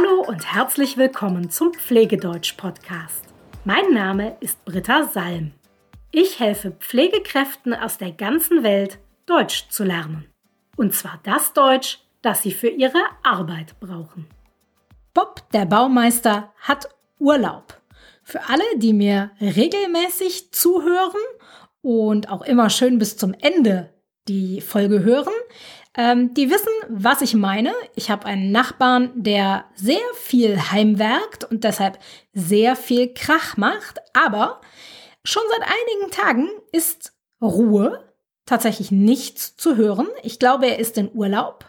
Hallo und herzlich willkommen zum Pflegedeutsch-Podcast. Mein Name ist Britta Salm. Ich helfe Pflegekräften aus der ganzen Welt, Deutsch zu lernen. Und zwar das Deutsch, das sie für ihre Arbeit brauchen. Bob, der Baumeister, hat Urlaub. Für alle, die mir regelmäßig zuhören und auch immer schön bis zum Ende die Folge hören, ähm, die wissen, was ich meine. Ich habe einen Nachbarn, der sehr viel heimwerkt und deshalb sehr viel Krach macht. Aber schon seit einigen Tagen ist Ruhe, tatsächlich nichts zu hören. Ich glaube, er ist in Urlaub.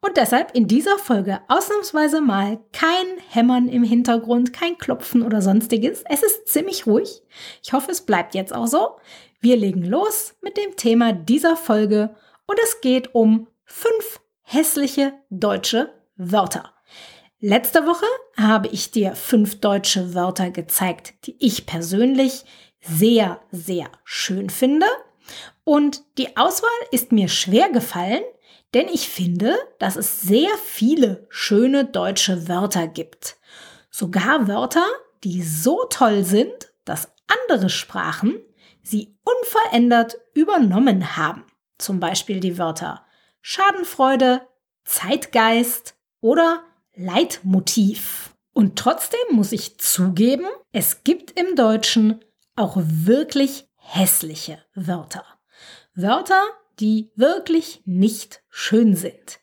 Und deshalb in dieser Folge ausnahmsweise mal kein Hämmern im Hintergrund, kein Klopfen oder sonstiges. Es ist ziemlich ruhig. Ich hoffe, es bleibt jetzt auch so. Wir legen los mit dem Thema dieser Folge und es geht um fünf hässliche deutsche Wörter. Letzte Woche habe ich dir fünf deutsche Wörter gezeigt, die ich persönlich sehr, sehr schön finde. Und die Auswahl ist mir schwer gefallen, denn ich finde, dass es sehr viele schöne deutsche Wörter gibt. Sogar Wörter, die so toll sind, dass andere Sprachen sie unverändert übernommen haben. Zum Beispiel die Wörter Schadenfreude, Zeitgeist oder Leitmotiv. Und trotzdem muss ich zugeben, es gibt im Deutschen auch wirklich hässliche Wörter. Wörter, die wirklich nicht schön sind.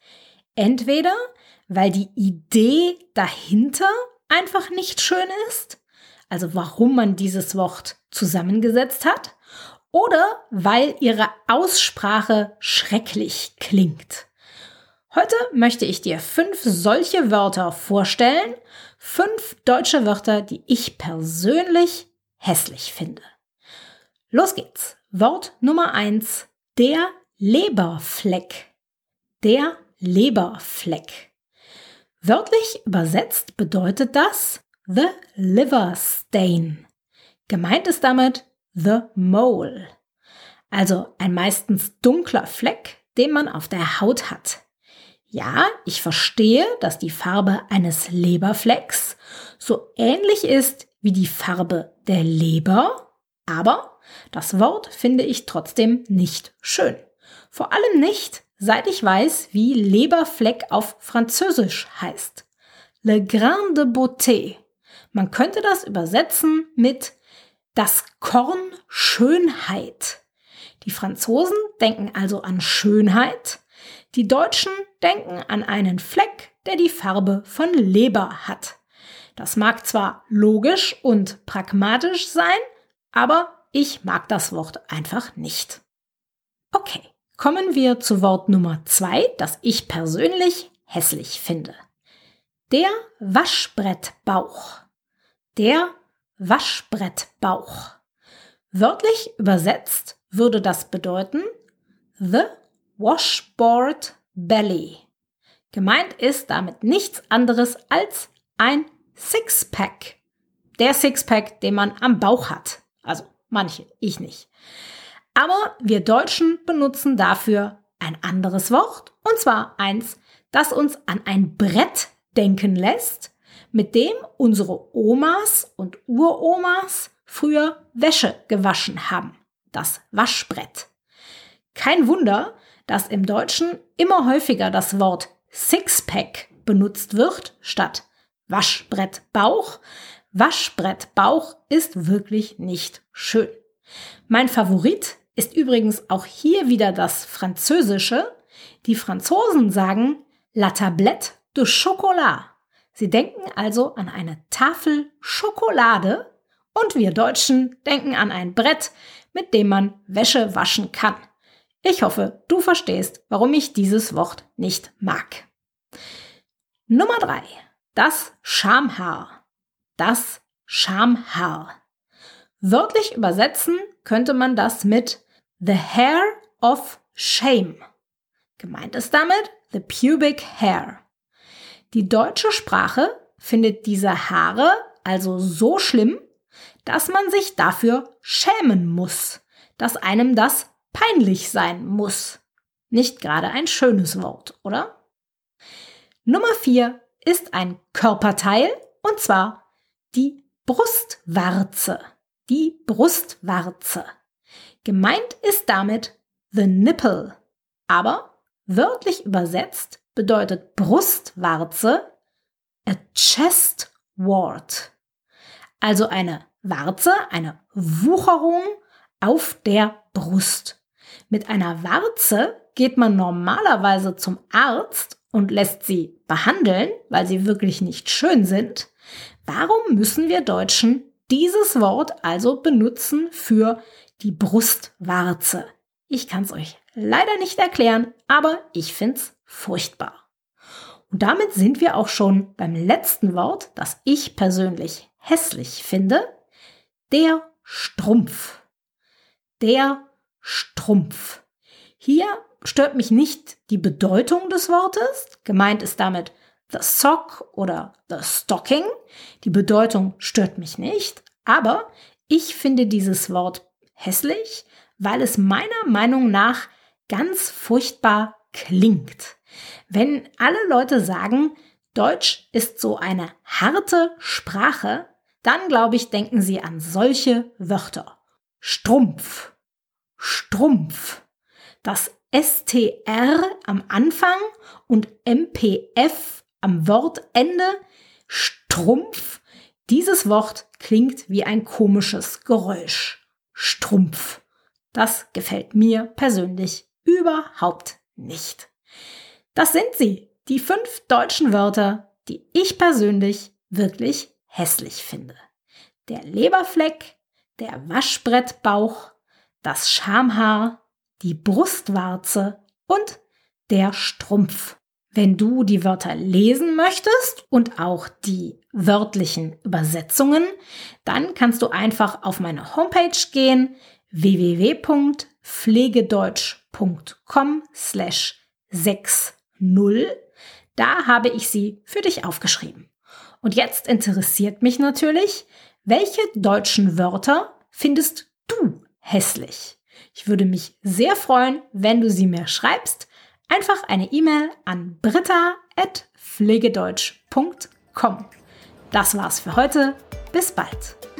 Entweder weil die Idee dahinter einfach nicht schön ist, also warum man dieses Wort zusammengesetzt hat, oder weil ihre Aussprache schrecklich klingt. Heute möchte ich dir fünf solche Wörter vorstellen, fünf deutsche Wörter, die ich persönlich hässlich finde. Los geht's. Wort Nummer eins: der Leberfleck. Der Leberfleck. Wörtlich übersetzt bedeutet das the liver stain. Gemeint ist damit The Mole. Also ein meistens dunkler Fleck, den man auf der Haut hat. Ja, ich verstehe, dass die Farbe eines Leberflecks so ähnlich ist wie die Farbe der Leber, aber das Wort finde ich trotzdem nicht schön. Vor allem nicht, seit ich weiß, wie Leberfleck auf Französisch heißt. Le Grain de Beauté. Man könnte das übersetzen mit das Korn Schönheit. Die Franzosen denken also an Schönheit, die Deutschen denken an einen Fleck, der die Farbe von Leber hat. Das mag zwar logisch und pragmatisch sein, aber ich mag das Wort einfach nicht. Okay, kommen wir zu Wort Nummer zwei, das ich persönlich hässlich finde. Der Waschbrettbauch. Der Waschbrettbauch. Wörtlich übersetzt würde das bedeuten The Washboard Belly. Gemeint ist damit nichts anderes als ein Sixpack. Der Sixpack, den man am Bauch hat. Also manche, ich nicht. Aber wir Deutschen benutzen dafür ein anderes Wort, und zwar eins, das uns an ein Brett denken lässt, mit dem unsere Omas und Uromas früher Wäsche gewaschen haben. Das Waschbrett. Kein Wunder, dass im Deutschen immer häufiger das Wort Sixpack benutzt wird statt Waschbrettbauch. Waschbrettbauch ist wirklich nicht schön. Mein Favorit ist übrigens auch hier wieder das Französische. Die Franzosen sagen La tablette de chocolat. Sie denken also an eine Tafel Schokolade und wir Deutschen denken an ein Brett, mit dem man Wäsche waschen kann. Ich hoffe, du verstehst, warum ich dieses Wort nicht mag. Nummer drei: Das Schamhaar. Das Schamhaar. Wörtlich übersetzen könnte man das mit The Hair of Shame. Gemeint ist damit the pubic hair. Die deutsche Sprache findet diese Haare also so schlimm, dass man sich dafür schämen muss, dass einem das peinlich sein muss. Nicht gerade ein schönes Wort, oder? Nummer vier: ist ein Körperteil und zwar die Brustwarze. Die Brustwarze. Gemeint ist damit the nipple. Aber wörtlich übersetzt bedeutet Brustwarze a chest wart. Also eine Warze, eine Wucherung auf der Brust. Mit einer Warze geht man normalerweise zum Arzt und lässt sie behandeln, weil sie wirklich nicht schön sind. Warum müssen wir Deutschen dieses Wort also benutzen für die Brustwarze? Ich kann es euch leider nicht erklären, aber ich finde es furchtbar. Und damit sind wir auch schon beim letzten Wort, das ich persönlich hässlich finde, der Strumpf. Der Strumpf. Hier stört mich nicht die Bedeutung des Wortes. Gemeint ist damit the sock oder the stocking. Die Bedeutung stört mich nicht, aber ich finde dieses Wort hässlich, weil es meiner Meinung nach ganz furchtbar klingt. Wenn alle Leute sagen, Deutsch ist so eine harte Sprache, dann glaube ich, denken sie an solche Wörter. Strumpf, Strumpf. Das STR am Anfang und MPF am Wortende. Strumpf. Dieses Wort klingt wie ein komisches Geräusch. Strumpf. Das gefällt mir persönlich überhaupt nicht. Das sind sie, die fünf deutschen Wörter, die ich persönlich wirklich hässlich finde. Der Leberfleck, der Waschbrettbauch, das Schamhaar, die Brustwarze und der Strumpf. Wenn du die Wörter lesen möchtest und auch die wörtlichen Übersetzungen, dann kannst du einfach auf meine Homepage gehen www.pflegedeutsch.com slash 60. Da habe ich sie für dich aufgeschrieben. Und jetzt interessiert mich natürlich, welche deutschen Wörter findest du hässlich? Ich würde mich sehr freuen, wenn du sie mir schreibst. Einfach eine E-Mail an britta.pflegedeutsch.com. Das war's für heute. Bis bald.